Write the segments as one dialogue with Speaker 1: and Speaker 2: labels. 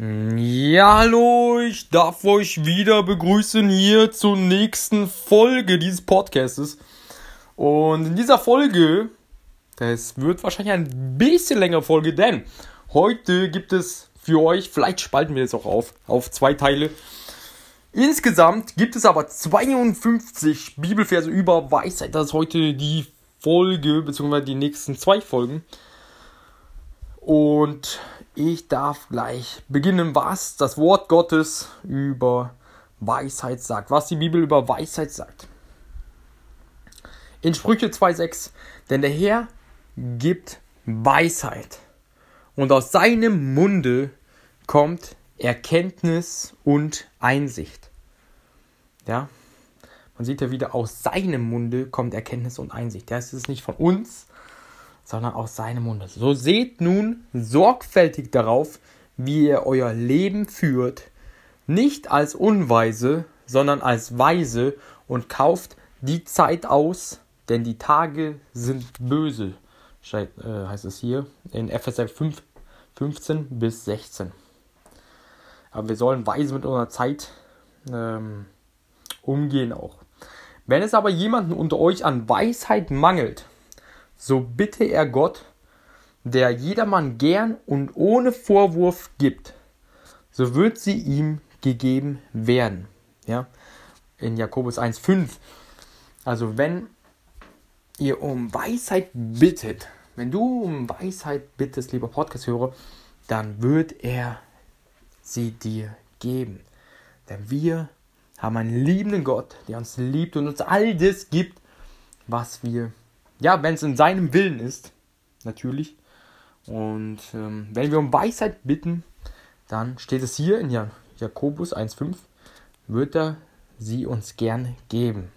Speaker 1: Ja, hallo, ich darf euch wieder begrüßen hier zur nächsten Folge dieses Podcastes. Und in dieser Folge, das wird wahrscheinlich ein bisschen längere Folge, denn heute gibt es für euch, vielleicht spalten wir es auch auf, auf zwei Teile. Insgesamt gibt es aber 52 Bibelverse über Weisheit. Das ist heute die Folge, beziehungsweise die nächsten zwei Folgen. Und ich darf gleich beginnen, was das Wort Gottes über Weisheit sagt, was die Bibel über Weisheit sagt. In Sprüche 2,6, denn der Herr gibt Weisheit und aus seinem Munde kommt Erkenntnis und Einsicht. Ja, man sieht ja wieder, aus seinem Munde kommt Erkenntnis und Einsicht. Das ist nicht von uns, sondern aus seinem Munde. So seht nun sorgfältig darauf, wie ihr euer Leben führt, nicht als Unweise, sondern als Weise und kauft die Zeit aus, denn die Tage sind böse, äh, heißt es hier in Epheser 5, 15 bis 16. Aber wir sollen weise mit unserer Zeit ähm, umgehen auch. Wenn es aber jemanden unter euch an Weisheit mangelt, so bitte er Gott, der jedermann gern und ohne Vorwurf gibt, so wird sie ihm gegeben werden. Ja? In Jakobus 1,5. Also wenn ihr um Weisheit bittet, wenn du um Weisheit bittest, lieber Podcast-Hörer, dann wird er sie dir geben. Denn wir haben einen liebenden Gott, der uns liebt und uns all das gibt, was wir ja, wenn es in seinem Willen ist, natürlich. Und ähm, wenn wir um Weisheit bitten, dann steht es hier in Jakobus 1,5, wird er sie uns gern geben.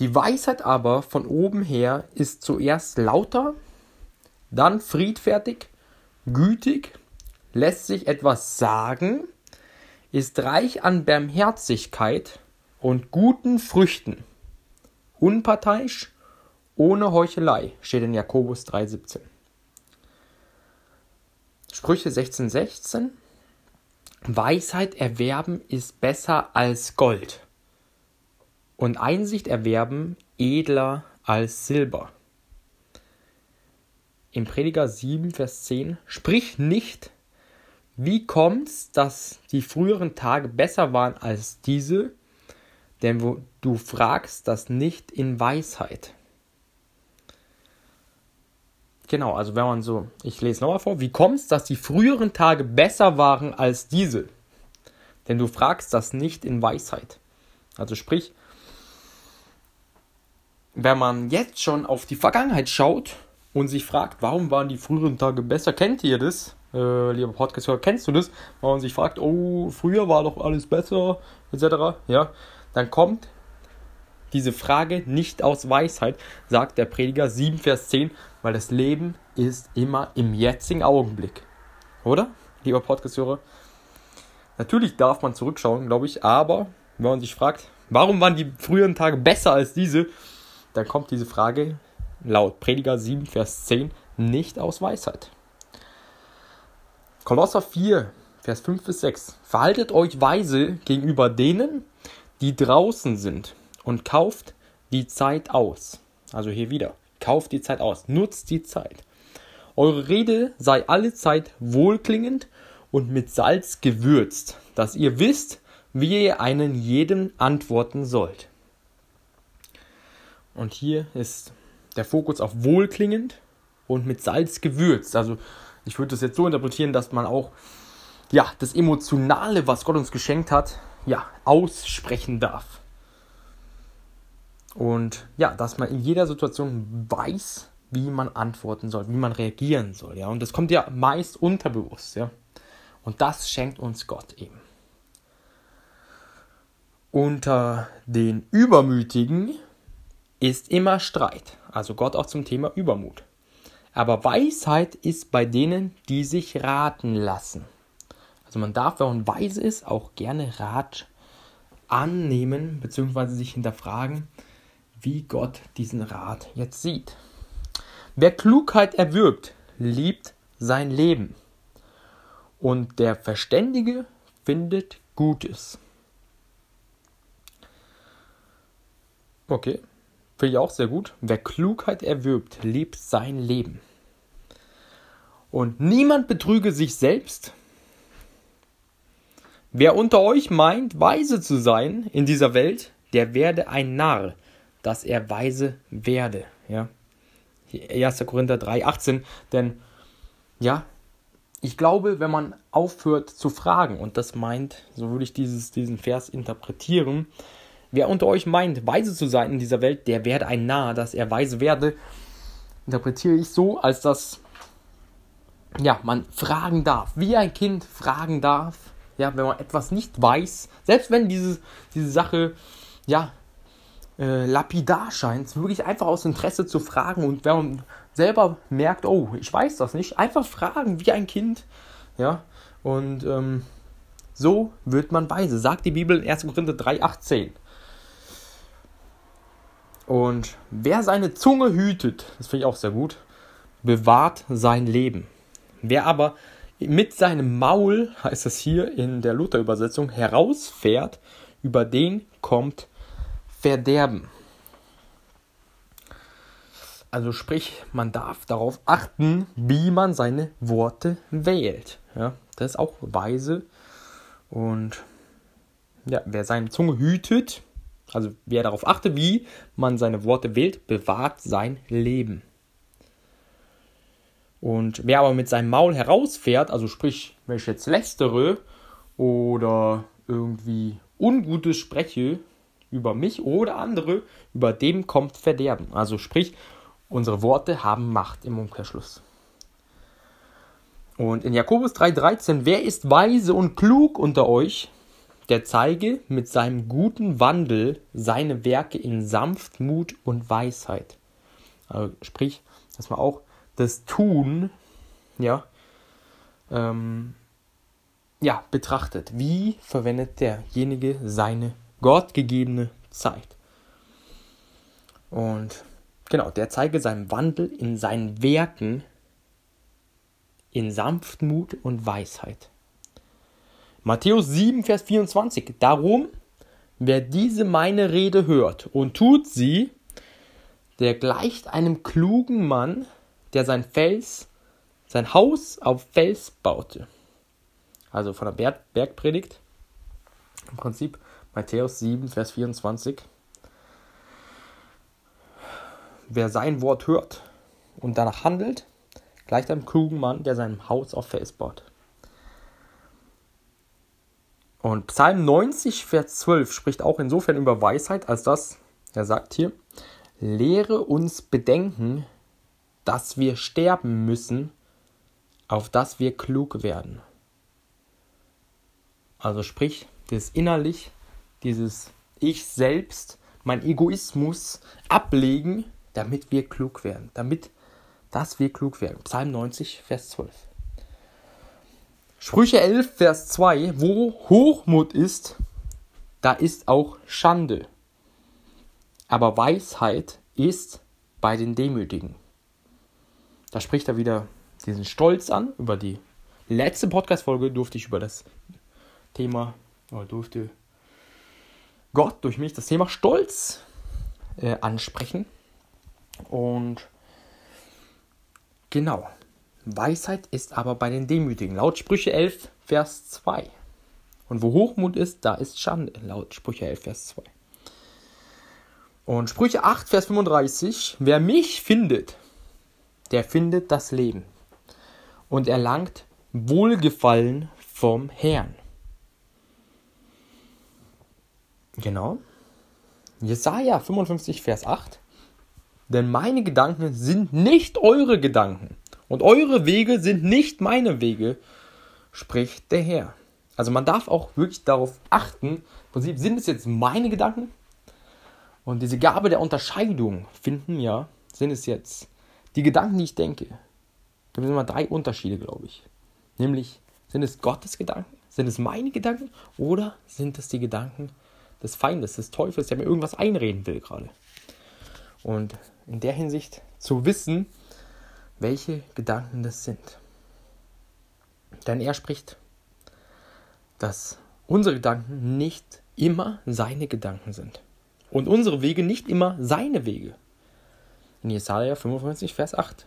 Speaker 1: Die Weisheit aber von oben her ist zuerst lauter, dann friedfertig, gütig, lässt sich etwas sagen, ist reich an Barmherzigkeit und guten Früchten, unparteiisch, ohne Heuchelei steht in Jakobus 3,17. Sprüche 16,16 16. Weisheit erwerben ist besser als Gold und Einsicht erwerben edler als Silber. Im Prediger 7, Vers 10 Sprich nicht, wie kommt's, dass die früheren Tage besser waren als diese, denn du fragst das nicht in Weisheit. Genau, also wenn man so, ich lese nochmal vor, wie kommt es, dass die früheren Tage besser waren als diese? Denn du fragst das nicht in Weisheit. Also sprich, wenn man jetzt schon auf die Vergangenheit schaut und sich fragt, warum waren die früheren Tage besser, kennt ihr das? Äh, lieber Podcast-Hörer, kennst du das? Wenn man sich fragt, oh, früher war doch alles besser, etc., ja, dann kommt diese Frage nicht aus Weisheit, sagt der Prediger 7, Vers 10, weil das Leben ist immer im jetzigen Augenblick. Oder, lieber Podcast-Hörer? Natürlich darf man zurückschauen, glaube ich, aber wenn man sich fragt, warum waren die früheren Tage besser als diese, dann kommt diese Frage laut Prediger 7, Vers 10 nicht aus Weisheit. Kolosser 4, Vers 5 bis 6. Verhaltet euch weise gegenüber denen, die draußen sind und kauft die Zeit aus. Also hier wieder. Kauft die Zeit aus. Nutzt die Zeit. Eure Rede sei alle Zeit wohlklingend und mit Salz gewürzt, dass ihr wisst, wie ihr einen jedem antworten sollt. Und hier ist der Fokus auf wohlklingend und mit Salz gewürzt. Also ich würde das jetzt so interpretieren, dass man auch ja, das Emotionale, was Gott uns geschenkt hat, ja, aussprechen darf. Und ja, dass man in jeder Situation weiß, wie man antworten soll, wie man reagieren soll, ja. Und das kommt ja meist unterbewusst, ja. Und das schenkt uns Gott eben. Unter den Übermütigen ist immer Streit. Also Gott auch zum Thema Übermut. Aber Weisheit ist bei denen, die sich raten lassen. Also man darf, wenn man weise ist, auch gerne Rat annehmen bzw. sich hinterfragen, wie Gott diesen Rat jetzt sieht. Wer Klugheit erwirbt, liebt sein Leben. Und der Verständige findet Gutes. Okay, finde ich auch sehr gut. Wer Klugheit erwirbt, lebt sein Leben. Und niemand betrüge sich selbst. Wer unter euch meint, weise zu sein in dieser Welt, der werde ein Narr, dass er weise werde. Ja. 1. Korinther 3, 18. Denn, ja, ich glaube, wenn man aufhört zu fragen, und das meint, so würde ich dieses, diesen Vers interpretieren, wer unter euch meint, weise zu sein in dieser Welt, der werde ein Narr, dass er weise werde, interpretiere ich so, als dass ja, man fragen darf, wie ein Kind fragen darf, ja, wenn man etwas nicht weiß, selbst wenn diese, diese Sache, ja, äh, lapidar scheint, wirklich einfach aus Interesse zu fragen und wenn man selber merkt, oh, ich weiß das nicht, einfach fragen wie ein Kind, ja, und ähm, so wird man weise, sagt die Bibel in 1. Korinther 3, 18. Und wer seine Zunge hütet, das finde ich auch sehr gut, bewahrt sein Leben. Wer aber mit seinem Maul, heißt es hier in der Luther-Übersetzung, herausfährt, über den kommt Verderben. Also sprich, man darf darauf achten, wie man seine Worte wählt. Ja, das ist auch weise. Und ja, wer seine Zunge hütet, also wer darauf achtet, wie man seine Worte wählt, bewahrt sein Leben. Und wer aber mit seinem Maul herausfährt, also sprich, wenn ich jetzt lästere oder irgendwie Ungutes spreche über mich oder andere, über dem kommt Verderben. Also sprich, unsere Worte haben Macht im Umkehrschluss. Und in Jakobus 3,13, wer ist weise und klug unter euch, der zeige mit seinem guten Wandel seine Werke in Sanftmut und Weisheit. Also sprich, dass man auch das Tun, ja, ähm, ja, betrachtet. Wie verwendet derjenige seine gottgegebene Zeit? Und genau, der zeige seinen Wandel in seinen Werken in Sanftmut und Weisheit. Matthäus 7, Vers 24. Darum, wer diese meine Rede hört und tut sie, der gleicht einem klugen Mann, der sein Fels, sein Haus auf Fels baute. Also von der Berg Bergpredigt. Im Prinzip Matthäus 7, Vers 24. Wer sein Wort hört und danach handelt, gleicht einem klugen Mann, der sein Haus auf Fels baut. Und Psalm 90, Vers 12 spricht auch insofern über Weisheit, als dass er sagt hier, lehre uns bedenken, dass wir sterben müssen, auf dass wir klug werden. Also sprich, das innerlich, dieses Ich selbst, mein Egoismus ablegen, damit wir klug werden, damit, dass wir klug werden. Psalm 90, Vers 12. Sprüche 11, Vers 2, wo Hochmut ist, da ist auch Schande. Aber Weisheit ist bei den Demütigen. Da spricht er wieder diesen Stolz an. Über die letzte Podcast-Folge durfte ich über das Thema, oder durfte Gott durch mich das Thema Stolz äh, ansprechen. Und genau, Weisheit ist aber bei den Demütigen. Laut Sprüche 11, Vers 2. Und wo Hochmut ist, da ist Schande. Laut Sprüche 11, Vers 2. Und Sprüche 8, Vers 35. Wer mich findet, der findet das Leben und erlangt Wohlgefallen vom Herrn. Genau. Jesaja 55, Vers 8. Denn meine Gedanken sind nicht eure Gedanken und eure Wege sind nicht meine Wege, spricht der Herr. Also man darf auch wirklich darauf achten, im Prinzip sind es jetzt meine Gedanken und diese Gabe der Unterscheidung finden ja, sind es jetzt die Gedanken, die ich denke, da gibt es immer drei Unterschiede, glaube ich. Nämlich, sind es Gottes Gedanken? Sind es meine Gedanken? Oder sind es die Gedanken des Feindes, des Teufels, der mir irgendwas einreden will gerade? Und in der Hinsicht zu wissen, welche Gedanken das sind. Denn er spricht, dass unsere Gedanken nicht immer seine Gedanken sind. Und unsere Wege nicht immer seine Wege. In Jesaja 55, Vers 8.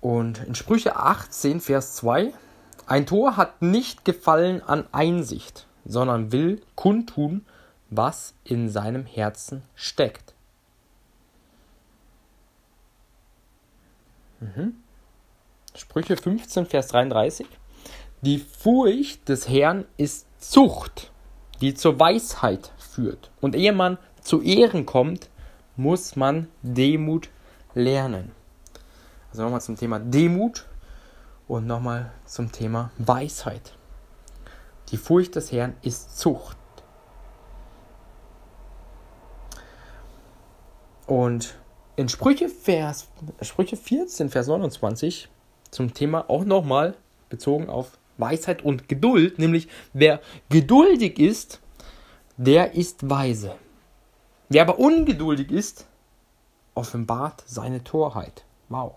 Speaker 1: Und in Sprüche 18, Vers 2, ein Tor hat nicht Gefallen an Einsicht, sondern will kundtun, was in seinem Herzen steckt. Mhm. Sprüche 15, Vers 33. Die Furcht des Herrn ist Zucht, die zur Weisheit führt. Und ehe man zu Ehren kommt, muss man Demut lernen. Also nochmal zum Thema Demut und nochmal zum Thema Weisheit. Die Furcht des Herrn ist Zucht. Und in Sprüche, Vers, Sprüche 14, Vers 29 zum Thema auch nochmal bezogen auf Weisheit und Geduld, nämlich wer geduldig ist, der ist weise. Wer aber ungeduldig ist, offenbart seine Torheit. Wow.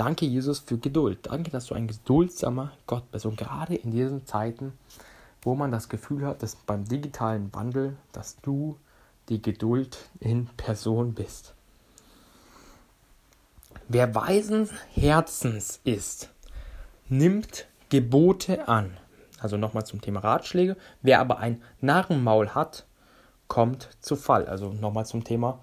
Speaker 1: Danke, Jesus, für Geduld. Danke, dass du ein geduldsamer Gott bist. Und gerade in diesen Zeiten, wo man das Gefühl hat, dass beim digitalen Wandel, dass du die Geduld in Person bist. Wer weisen Herzens ist, nimmt Gebote an. Also nochmal zum Thema Ratschläge. Wer aber ein Narrenmaul hat, kommt zu Fall. Also nochmal zum Thema,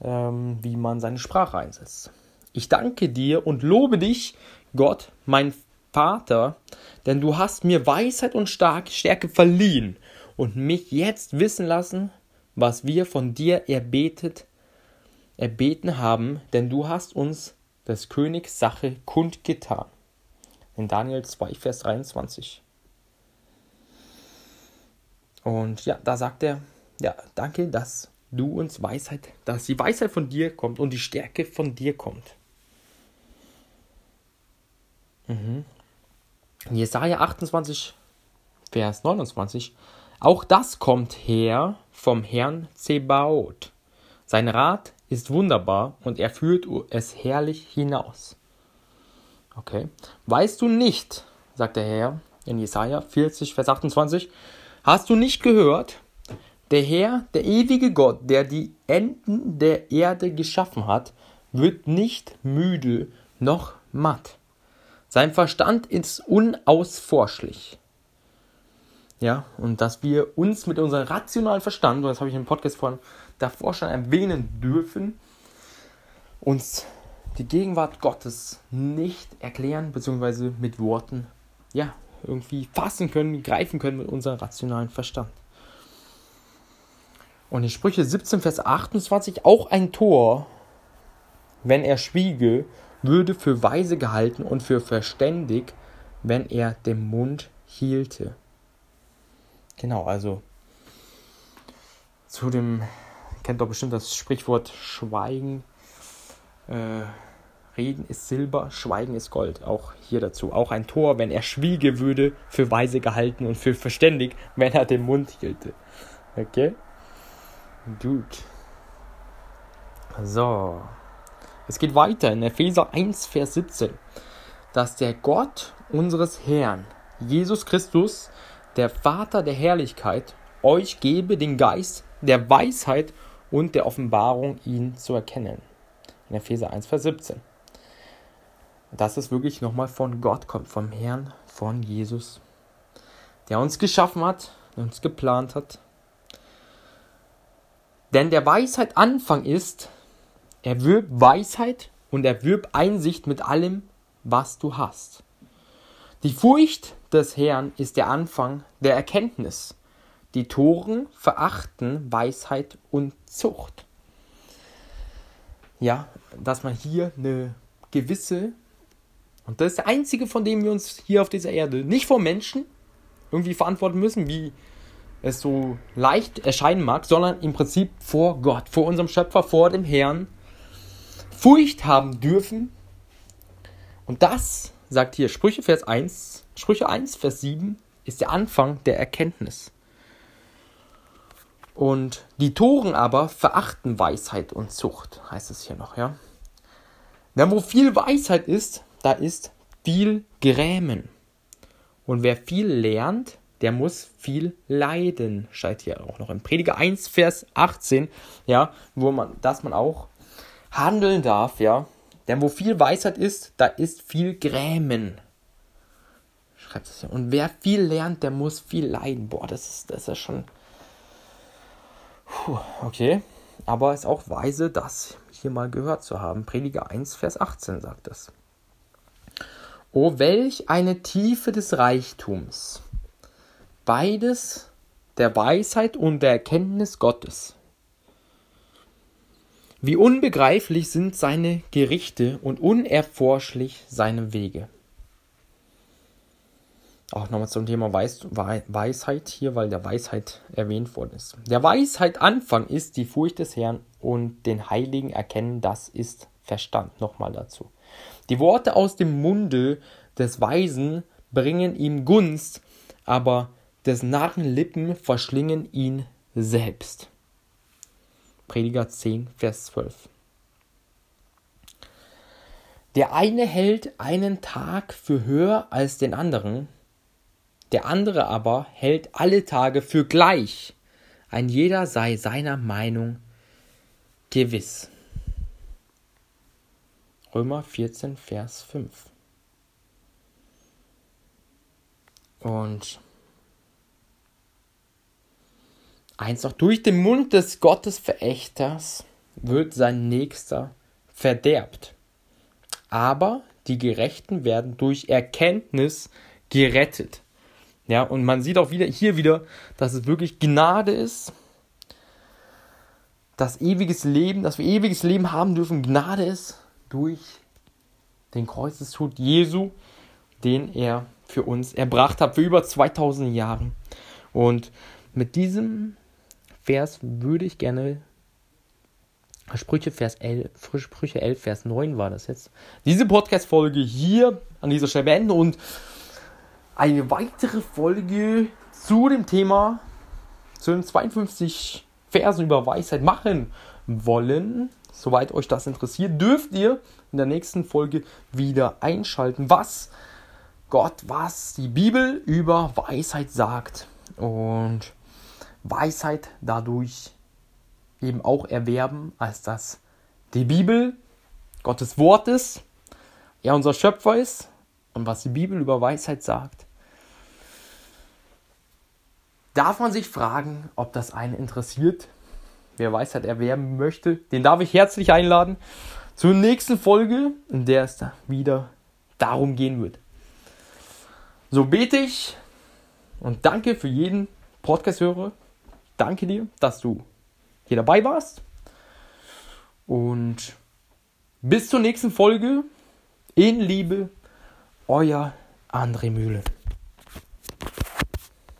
Speaker 1: ähm, wie man seine Sprache einsetzt. Ich danke dir und lobe dich, Gott, mein Vater, denn du hast mir Weisheit und Stärke verliehen und mich jetzt wissen lassen, was wir von dir erbetet, erbeten haben, denn du hast uns des Königs Sache kundgetan. In Daniel 2, Vers 23. Und ja, da sagt er, ja, danke, dass du uns Weisheit, dass die Weisheit von dir kommt und die Stärke von dir kommt. Mhm. Jesaja 28, Vers 29. Auch das kommt her vom Herrn Zebaoth. Sein Rat ist wunderbar und er führt es herrlich hinaus. Okay. Weißt du nicht, sagt der Herr in Jesaja 40, Vers 28, hast du nicht gehört? Der Herr, der ewige Gott, der die Enden der Erde geschaffen hat, wird nicht müde noch matt. Sein Verstand ist unausforschlich. Ja, und dass wir uns mit unserem rationalen Verstand, und das habe ich im Podcast von davor schon erwähnen dürfen, uns die Gegenwart Gottes nicht erklären, beziehungsweise mit Worten, ja, irgendwie fassen können, greifen können mit unserem rationalen Verstand. Und in Sprüche 17, Vers 28 auch ein Tor, wenn er schwiege, würde für weise gehalten und für verständig, wenn er den Mund hielte. Genau, also zu dem, kennt doch bestimmt das Sprichwort Schweigen. Äh, Reden ist Silber, Schweigen ist Gold. Auch hier dazu. Auch ein Tor, wenn er schwiege, würde für weise gehalten und für verständig, wenn er den Mund hielte. Okay? Gut. So. Es geht weiter in Epheser 1, Vers 17, dass der Gott unseres Herrn, Jesus Christus, der Vater der Herrlichkeit, euch gebe den Geist der Weisheit und der Offenbarung, ihn zu erkennen. In Epheser 1, Vers 17. Dass es wirklich nochmal von Gott kommt, vom Herrn, von Jesus, der uns geschaffen hat, uns geplant hat. Denn der Weisheit Anfang ist, Erwirb Weisheit und erwirb Einsicht mit allem, was du hast. Die Furcht des Herrn ist der Anfang der Erkenntnis. Die Toren verachten Weisheit und Zucht. Ja, dass man hier eine gewisse, und das ist der einzige, von dem wir uns hier auf dieser Erde nicht vor Menschen irgendwie verantworten müssen, wie es so leicht erscheinen mag, sondern im Prinzip vor Gott, vor unserem Schöpfer, vor dem Herrn, Furcht haben dürfen. Und das, sagt hier Sprüche Vers 1, Sprüche 1, Vers 7, ist der Anfang der Erkenntnis. Und die Toren aber verachten Weisheit und Zucht, heißt es hier noch, ja. Denn wo viel Weisheit ist, da ist viel grämen. Und wer viel lernt, der muss viel leiden. Steht hier auch noch in Prediger 1, Vers 18, ja, wo man, dass man auch handeln darf, ja. Denn wo viel Weisheit ist, da ist viel Grämen. Schreibt es ja. Und wer viel lernt, der muss viel leiden. Boah, das ist, das ist schon. Puh, okay. Aber es ist auch weise, das hier mal gehört zu haben. Prediger 1, Vers 18 sagt es. O welch eine Tiefe des Reichtums! Beides der Weisheit und der Erkenntnis Gottes. Wie unbegreiflich sind seine Gerichte und unerforschlich seine Wege. Auch nochmal zum Thema Weis Weisheit hier, weil der Weisheit erwähnt worden ist. Der Weisheit Anfang ist die Furcht des Herrn und den Heiligen erkennen, das ist Verstand. Nochmal dazu. Die Worte aus dem Munde des Weisen bringen ihm Gunst, aber des Narren Lippen verschlingen ihn selbst. Prediger 10, Vers 12. Der eine hält einen Tag für höher als den anderen, der andere aber hält alle Tage für gleich. Ein jeder sei seiner Meinung gewiss. Römer 14, Vers 5. Und eins noch, durch den Mund des Gottesverächters wird sein Nächster verderbt. Aber die Gerechten werden durch Erkenntnis gerettet. Ja, und man sieht auch wieder hier wieder, dass es wirklich Gnade ist, dass ewiges Leben, dass wir ewiges Leben haben dürfen, Gnade ist durch den Kreuzestod Jesu, den er für uns erbracht hat, für über 2000 Jahre. Und mit diesem Vers würde ich gerne Sprüche, Vers 11, Sprüche 11, Vers 9 war das jetzt. Diese Podcast-Folge hier an dieser Stelle beenden und eine weitere Folge zu dem Thema, zu den 52 Versen über Weisheit machen wollen. Soweit euch das interessiert, dürft ihr in der nächsten Folge wieder einschalten, was Gott, was die Bibel über Weisheit sagt. Und Weisheit dadurch eben auch erwerben, als dass die Bibel Gottes Wort ist, er unser Schöpfer ist und was die Bibel über Weisheit sagt. Darf man sich fragen, ob das einen interessiert? Wer Weisheit erwerben möchte, den darf ich herzlich einladen zur nächsten Folge, in der es wieder darum gehen wird. So bete ich und danke für jeden Podcast-Hörer. Danke dir, dass du hier dabei warst. Und bis zur nächsten Folge. In Liebe, euer André Mühle.